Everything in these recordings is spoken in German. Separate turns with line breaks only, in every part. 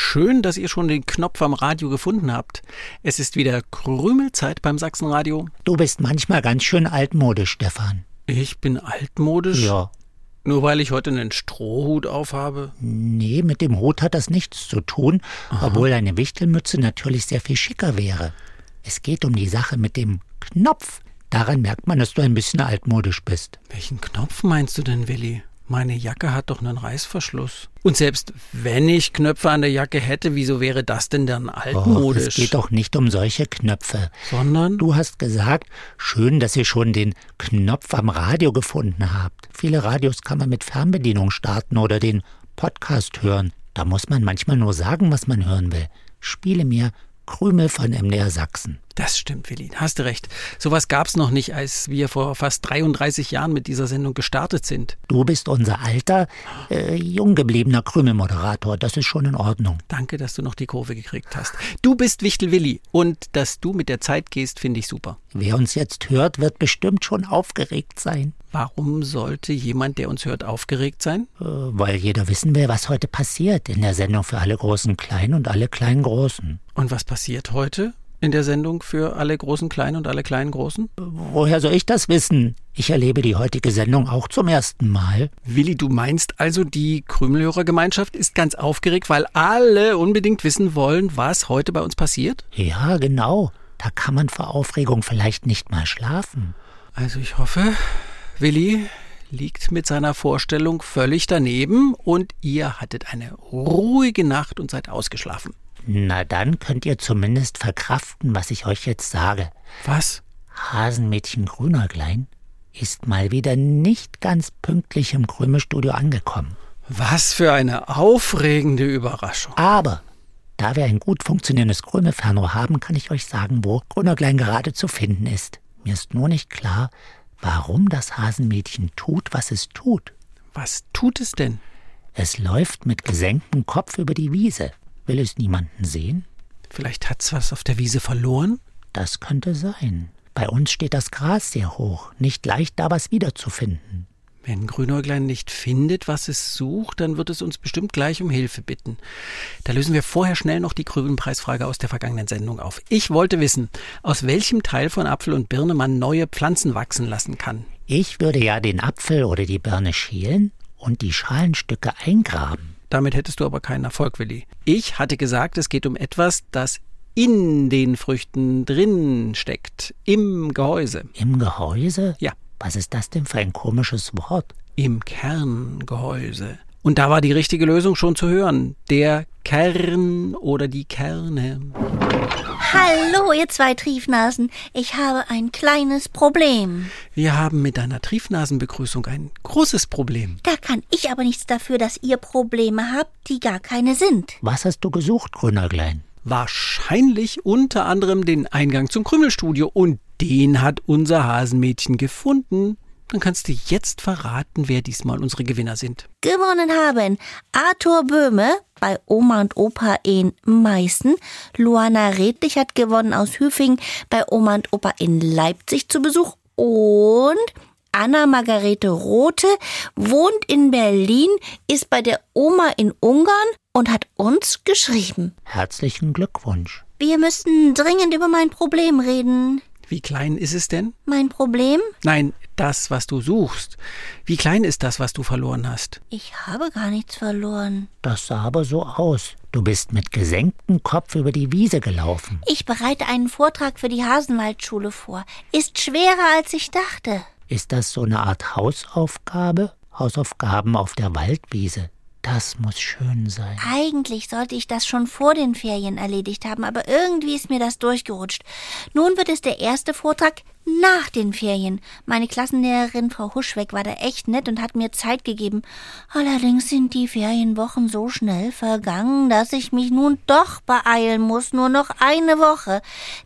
Schön, dass ihr schon den Knopf am Radio gefunden habt. Es ist wieder Krümelzeit beim Sachsenradio.
Du bist manchmal ganz schön altmodisch, Stefan.
Ich bin altmodisch?
Ja.
Nur weil ich heute einen Strohhut aufhabe?
Nee, mit dem Hut hat das nichts zu tun, Aha. obwohl eine Wichtelmütze natürlich sehr viel schicker wäre. Es geht um die Sache mit dem Knopf. Daran merkt man, dass du ein bisschen altmodisch bist.
Welchen Knopf meinst du denn, Willi? Meine Jacke hat doch einen Reißverschluss. Und selbst wenn ich Knöpfe an der Jacke hätte, wieso wäre das denn dann altmodisch?
Oh, es geht doch nicht um solche Knöpfe.
Sondern?
Du hast gesagt, schön, dass ihr schon den Knopf am Radio gefunden habt. Viele Radios kann man mit Fernbedienung starten oder den Podcast hören. Da muss man manchmal nur sagen, was man hören will. Spiele mir Krümel von MDR Sachsen.
Das stimmt, Willi. Hast du recht. Sowas gab's noch nicht, als wir vor fast 33 Jahren mit dieser Sendung gestartet sind.
Du bist unser alter, äh, jung gebliebener Krümelmoderator. Das ist schon in Ordnung.
Danke, dass du noch die Kurve gekriegt hast. Du bist Wichtel Willi und dass du mit der Zeit gehst, finde ich super.
Wer uns jetzt hört, wird bestimmt schon aufgeregt sein.
Warum sollte jemand, der uns hört, aufgeregt sein?
Äh, weil jeder wissen will, was heute passiert in der Sendung für alle großen Kleinen und alle kleinen Großen.
Und was passiert heute? In der Sendung für alle großen Kleinen und alle kleinen Großen?
Woher soll ich das wissen? Ich erlebe die heutige Sendung auch zum ersten Mal.
Willi, du meinst also, die Krümelhörergemeinschaft ist ganz aufgeregt, weil alle unbedingt wissen wollen, was heute bei uns passiert?
Ja, genau. Da kann man vor Aufregung vielleicht nicht mal schlafen.
Also ich hoffe, Willi liegt mit seiner Vorstellung völlig daneben und ihr hattet eine ruhige Nacht und seid ausgeschlafen.
Na dann könnt ihr zumindest verkraften, was ich euch jetzt sage.
Was?
Hasenmädchen Grünäuglein ist mal wieder nicht ganz pünktlich im Krümelstudio angekommen.
Was für eine aufregende Überraschung.
Aber da wir ein gut funktionierendes Krümelfernrohr haben, kann ich euch sagen, wo Grünäuglein gerade zu finden ist. Mir ist nur nicht klar, warum das Hasenmädchen tut, was es tut.
Was tut es denn?
Es läuft mit gesenktem Kopf über die Wiese. Will es niemanden sehen?
Vielleicht hat's was auf der Wiese verloren?
Das könnte sein. Bei uns steht das Gras sehr hoch, nicht leicht da was wiederzufinden.
Wenn Grünäuglein nicht findet, was es sucht, dann wird es uns bestimmt gleich um Hilfe bitten. Da lösen wir vorher schnell noch die Krübenpreisfrage aus der vergangenen Sendung auf. Ich wollte wissen, aus welchem Teil von Apfel und Birne man neue Pflanzen wachsen lassen kann.
Ich würde ja den Apfel oder die Birne schälen und die Schalenstücke eingraben.
Damit hättest du aber keinen Erfolg, Willi. Ich hatte gesagt, es geht um etwas, das in den Früchten drin steckt, im Gehäuse.
Im Gehäuse?
Ja.
Was ist das denn für ein komisches Wort?
Im Kerngehäuse. Und da war die richtige Lösung schon zu hören. Der Kern oder die Kerne.
Hallo, ihr zwei Triefnasen. Ich habe ein kleines Problem.
Wir haben mit deiner Triefnasenbegrüßung ein großes Problem.
Da kann ich aber nichts dafür, dass ihr Probleme habt, die gar keine sind.
Was hast du gesucht, Grünerglein?
Wahrscheinlich unter anderem den Eingang zum Krümelstudio. Und den hat unser Hasenmädchen gefunden. Dann kannst du jetzt verraten, wer diesmal unsere Gewinner sind.
Gewonnen haben Arthur Böhme bei Oma und Opa in Meißen. Luana Redlich hat gewonnen aus Hüfing bei Oma und Opa in Leipzig zu Besuch. Und Anna Margarete Rote wohnt in Berlin, ist bei der Oma in Ungarn und hat uns geschrieben.
Herzlichen Glückwunsch.
Wir müssen dringend über mein Problem reden.
Wie klein ist es denn?
Mein Problem?
Nein, das, was du suchst. Wie klein ist das, was du verloren hast?
Ich habe gar nichts verloren.
Das sah aber so aus. Du bist mit gesenktem Kopf über die Wiese gelaufen.
Ich bereite einen Vortrag für die Hasenwaldschule vor. Ist schwerer, als ich dachte.
Ist das so eine Art Hausaufgabe? Hausaufgaben auf der Waldwiese. Das muss schön sein.
Eigentlich sollte ich das schon vor den Ferien erledigt haben, aber irgendwie ist mir das durchgerutscht. Nun wird es der erste Vortrag nach den Ferien. Meine Klassenlehrerin Frau Huschweg war da echt nett und hat mir Zeit gegeben. Allerdings sind die Ferienwochen so schnell vergangen, dass ich mich nun doch beeilen muss. Nur noch eine Woche.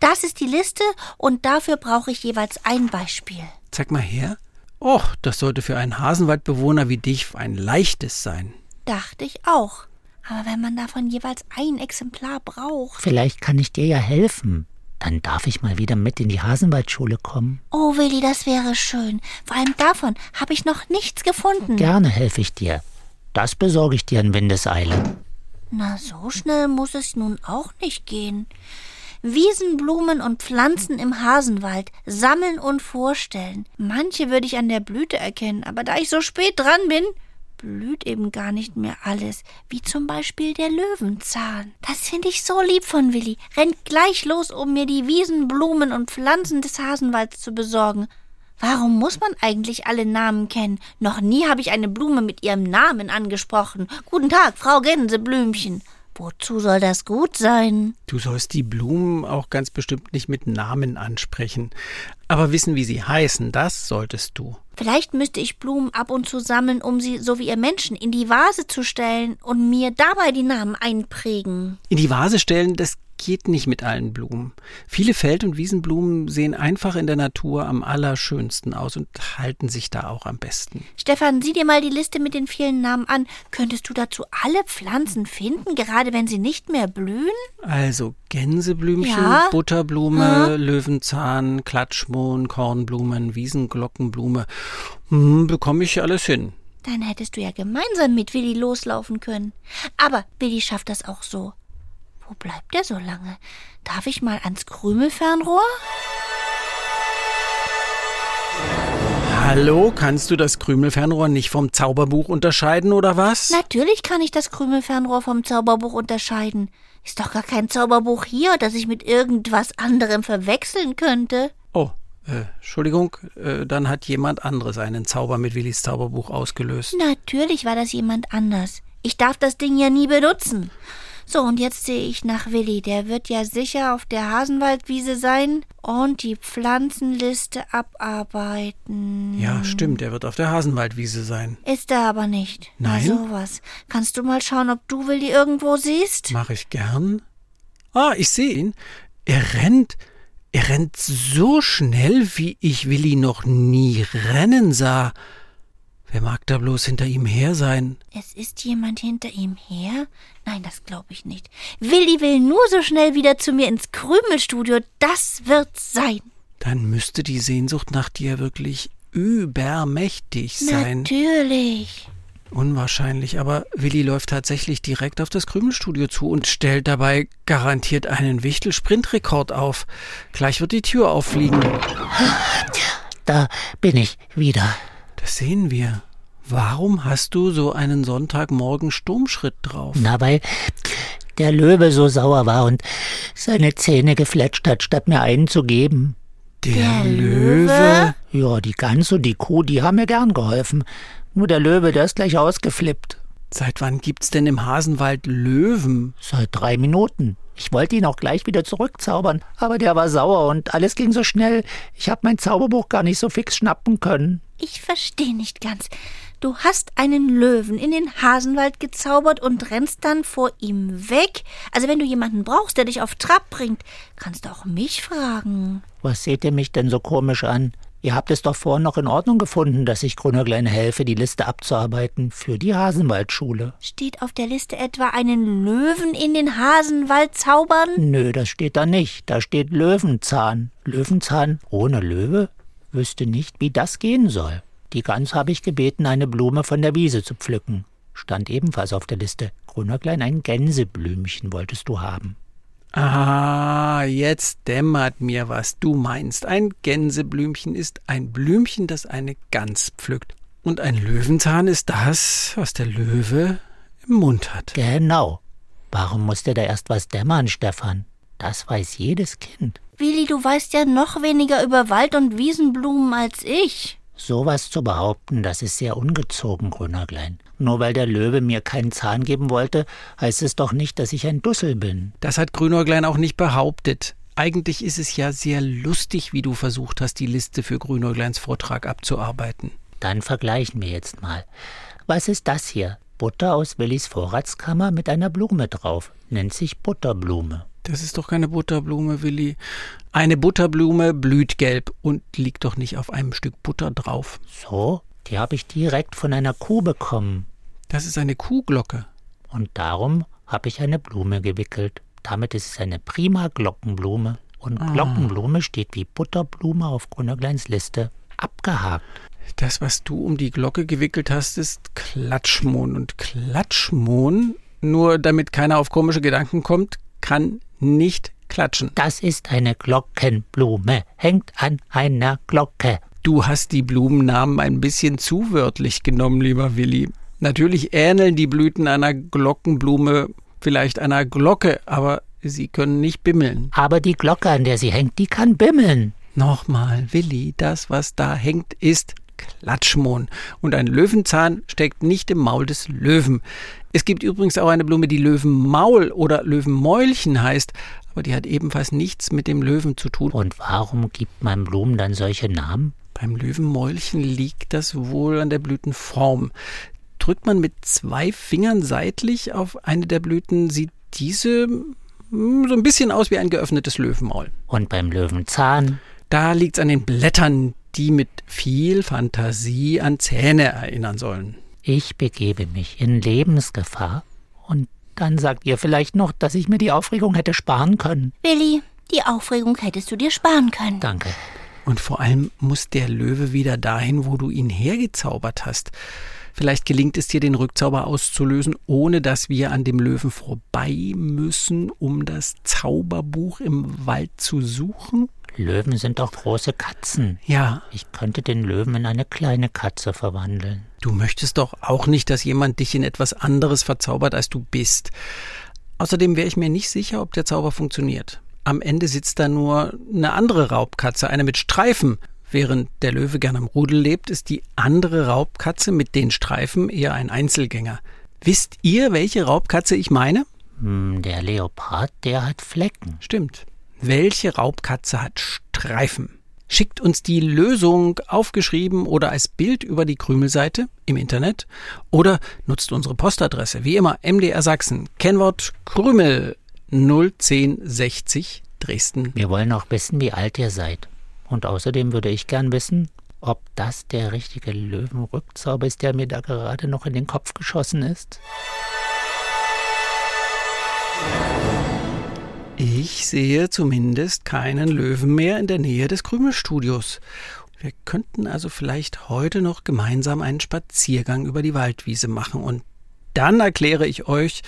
Das ist die Liste und dafür brauche ich jeweils ein Beispiel.
Zeig mal her. Och, das sollte für einen Hasenwaldbewohner wie dich ein leichtes sein.
Dachte ich auch. Aber wenn man davon jeweils ein Exemplar braucht.
Vielleicht kann ich dir ja helfen. Dann darf ich mal wieder mit in die Hasenwaldschule kommen.
Oh, Willi, das wäre schön. Vor allem davon habe ich noch nichts gefunden.
Gerne helfe ich dir. Das besorge ich dir in Windeseile.
Na, so schnell muss es nun auch nicht gehen. Wiesenblumen und Pflanzen im Hasenwald sammeln und vorstellen. Manche würde ich an der Blüte erkennen, aber da ich so spät dran bin, blüht eben gar nicht mehr alles, wie zum Beispiel der Löwenzahn. Das finde ich so lieb von Willi. Rennt gleich los, um mir die Wiesenblumen und Pflanzen des Hasenwalds zu besorgen. Warum muss man eigentlich alle Namen kennen? Noch nie habe ich eine Blume mit ihrem Namen angesprochen. Guten Tag, Frau Gänseblümchen. Wozu soll das gut sein?
Du sollst die Blumen auch ganz bestimmt nicht mit Namen ansprechen. Aber wissen, wie sie heißen, das solltest du.
Vielleicht müsste ich Blumen ab und zu sammeln, um sie, so wie ihr Menschen, in die Vase zu stellen und mir dabei die Namen einprägen.
In die Vase stellen, das geht nicht mit allen Blumen. Viele Feld- und Wiesenblumen sehen einfach in der Natur am allerschönsten aus und halten sich da auch am besten.
Stefan, sieh dir mal die Liste mit den vielen Namen an. Könntest du dazu alle Pflanzen finden, gerade wenn sie nicht mehr blühen?
Also Gänseblümchen,
Ja?
Butterblume,
Hm?
Löwenzahn, Klatschmohn, Kornblumen, Wiesenglockenblume. Hm, bekomme ich alles hin.
Dann hättest du ja gemeinsam mit Willi loslaufen können. Aber Willi schafft das auch so. Wo bleibt er so lange? Darf ich mal ans Krümelfernrohr?
Hallo, kannst du das Krümelfernrohr nicht vom Zauberbuch unterscheiden oder was?
Natürlich kann ich das Krümelfernrohr vom Zauberbuch unterscheiden. Ist doch gar kein Zauberbuch hier, das ich mit irgendwas anderem verwechseln könnte.
Oh, äh, Entschuldigung, äh, dann hat jemand anderes einen Zauber mit Willis Zauberbuch ausgelöst.
Natürlich war das jemand anders. Ich darf das Ding ja nie benutzen. So, und jetzt sehe ich nach Willi. Der wird ja sicher auf der Hasenwaldwiese sein und die Pflanzenliste abarbeiten.
Ja, stimmt, er wird auf der Hasenwaldwiese sein.
Ist er aber nicht.
Nein?
Na sowas. Kannst du mal schauen, ob du Willi irgendwo siehst?
Mache ich gern. Ah, ich sehe ihn. Er rennt. Er rennt so schnell, wie ich Willi noch nie rennen sah. Wer mag da bloß hinter ihm her sein?
Es ist jemand hinter ihm her? Nein, das glaube ich nicht. Willi will nur so schnell wieder zu mir ins Krümelstudio. Das wird sein.
Dann müsste die Sehnsucht nach dir wirklich übermächtig sein.
Natürlich.
Unwahrscheinlich, aber Willi läuft tatsächlich direkt auf das Krümelstudio zu und stellt dabei garantiert einen Wichtel-Sprintrekord auf. Gleich wird die Tür auffliegen.
Da bin ich wieder.
Das sehen wir. Warum hast du so einen Sonntagmorgen Sturmschritt drauf?
Na, weil der Löwe so sauer war und seine Zähne gefletscht hat, statt mir einen zu geben.
Der,
Löwe?
Ja, die Gans und die Kuh, die haben mir gern geholfen. Nur der Löwe, der ist gleich ausgeflippt.
Seit wann gibt's denn im Hasenwald Löwen?
Seit drei Minuten. Ich wollte ihn auch gleich wieder zurückzaubern, aber der war sauer und alles ging so schnell. Ich habe mein Zauberbuch gar nicht so fix schnappen können.
Ich verstehe nicht ganz. Du hast einen Löwen in den Hasenwald gezaubert und rennst dann vor ihm weg? Also wenn du jemanden brauchst, der dich auf Trab bringt, kannst du auch mich fragen.
Was seht ihr mich denn so komisch an? Ihr habt es doch vorhin noch in Ordnung gefunden, dass ich Grünerglein helfe, die Liste abzuarbeiten für die Hasenwaldschule.
Steht auf der Liste etwa einen Löwen in den Hasenwald zaubern?
Nö, das steht da nicht. Da steht Löwenzahn. Löwenzahn ohne Löwe? Wüsste nicht, wie das gehen soll. Die Gans habe ich gebeten, eine Blume von der Wiese zu pflücken. Stand ebenfalls auf der Liste. Grünerglein, ein Gänseblümchen wolltest du haben.
Ah, jetzt dämmert mir, was du meinst. Ein Gänseblümchen ist ein Blümchen, das eine Gans pflückt. Und ein Löwenzahn ist das, was der Löwe im Mund hat.
Genau. Warum muss dir da erst was dämmern, Stefan? Das weiß jedes Kind.
Willi, du weißt ja noch weniger über Wald- und Wiesenblumen als ich.
Sowas zu behaupten, das ist sehr ungezogen, Grünerglein. Nur weil der Löwe mir keinen Zahn geben wollte, heißt es doch nicht, dass ich ein Dussel bin.
Das hat Grünäuglein auch nicht behauptet. Eigentlich ist es ja sehr lustig, wie du versucht hast, die Liste für Grünäugleins Vortrag abzuarbeiten.
Dann vergleichen wir jetzt mal. Was ist das hier? Butter aus Willis Vorratskammer mit einer Blume drauf. Nennt sich Butterblume.
Das ist doch keine Butterblume, Willi. Eine Butterblume blüht gelb und liegt doch nicht auf einem Stück Butter drauf.
So? Die habe ich direkt von einer Kuh bekommen.
Das ist eine Kuhglocke.
Und darum habe ich eine Blume gewickelt. Damit ist es eine prima Glockenblume. Und
Ah.
Glockenblume steht wie Butterblume auf Grünergleins Liste. Abgehakt.
Das, was du um die Glocke gewickelt hast, ist Klatschmohn. Und Klatschmohn, nur damit keiner auf komische Gedanken kommt, kann nicht klatschen.
Das ist eine Glockenblume. Hängt an einer Glocke.
Du hast die Blumennamen ein bisschen zu wörtlich genommen, lieber Willi. Natürlich ähneln die Blüten einer Glockenblume vielleicht einer Glocke, aber sie können nicht bimmeln.
Aber die Glocke, an der sie hängt, die kann bimmeln.
Nochmal, Willi, das, was da hängt, ist Klatschmohn. Und ein Löwenzahn steckt nicht im Maul des Löwen. Es gibt übrigens auch eine Blume, die Löwenmaul oder Löwenmäulchen heißt, aber die hat ebenfalls nichts mit dem Löwen zu tun.
Und warum gibt man Blumen dann solche Namen?
Beim Löwenmäulchen liegt das wohl an der Blütenform. Drückt man mit zwei Fingern seitlich auf eine der Blüten, sieht diese hm, so ein bisschen aus wie ein geöffnetes Löwenmaul.
Und beim Löwenzahn?
Da liegt's an den Blättern, die mit viel Fantasie an Zähne erinnern sollen.
Ich begebe mich in Lebensgefahr. Und dann sagt ihr vielleicht noch, dass ich mir die Aufregung hätte sparen können.
Willi, die Aufregung hättest du dir sparen können.
Danke.
Und vor allem muss der Löwe wieder dahin, wo du ihn hergezaubert hast. Vielleicht gelingt es dir, den Rückzauber auszulösen, ohne dass wir an dem Löwen vorbei müssen, um das Zauberbuch im Wald zu suchen?
Löwen sind doch große Katzen.
Ja,
Ich könnte den Löwen in eine kleine Katze verwandeln.
du möchtest doch auch nicht, dass jemand dich in etwas anderes verzaubert, als du bist. Außerdem wäre ich mir nicht sicher, ob der Zauber funktioniert. Am Ende sitzt da nur eine andere Raubkatze, eine mit Streifen. Während der Löwe gern im Rudel lebt, ist die andere Raubkatze mit den Streifen eher ein Einzelgänger. Wisst ihr, welche Raubkatze ich meine?
Hm, der Leopard, der hat Flecken.
Stimmt. Welche Raubkatze hat Streifen? Schickt uns die Lösung aufgeschrieben oder als Bild über die Krümelseite im Internet oder nutzt unsere Postadresse. Wie immer MDR Sachsen. Kennwort Krümel 01060 Dresden.
Wir wollen auch wissen, wie alt ihr seid. Und außerdem würde ich gern wissen, ob das der richtige Löwenrückzauber ist, der mir da gerade noch in den Kopf geschossen ist.
Ich sehe zumindest keinen Löwen mehr in der Nähe des Krümelstudios. Wir könnten also vielleicht heute noch gemeinsam einen Spaziergang über die Waldwiese machen und dann erkläre ich euch,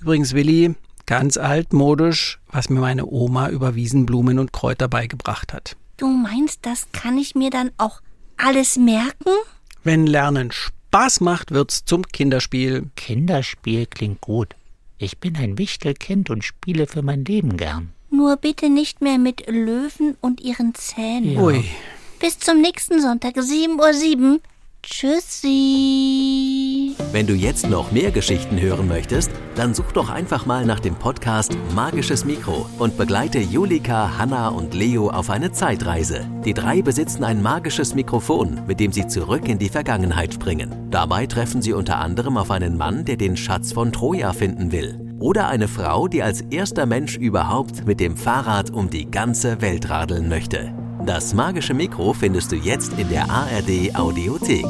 übrigens Willi, ganz altmodisch, was mir meine Oma über Wiesenblumen und Kräuter beigebracht hat.
Du meinst, das kann ich mir dann auch alles merken?
Wenn Lernen Spaß macht, wird's zum Kinderspiel.
Kinderspiel klingt gut. Ich bin ein Wichtelkind und spiele für mein Leben gern.
Nur bitte nicht mehr mit Löwen und ihren Zähnen.
Ui.
Bis zum nächsten Sonntag, 7.07 Uhr. Tschüssi.
Wenn du jetzt noch mehr Geschichten hören möchtest, dann such doch einfach mal nach dem Podcast Magisches Mikro und begleite Julika, Hanna und Leo auf eine Zeitreise. Die drei besitzen ein magisches Mikrofon, mit dem sie zurück in die Vergangenheit springen. Dabei treffen sie unter anderem auf einen Mann, der den Schatz von Troja finden will. Oder eine Frau, die als erster Mensch überhaupt mit dem Fahrrad um die ganze Welt radeln möchte. Das magische Mikro findest du jetzt in der ARD Audiothek.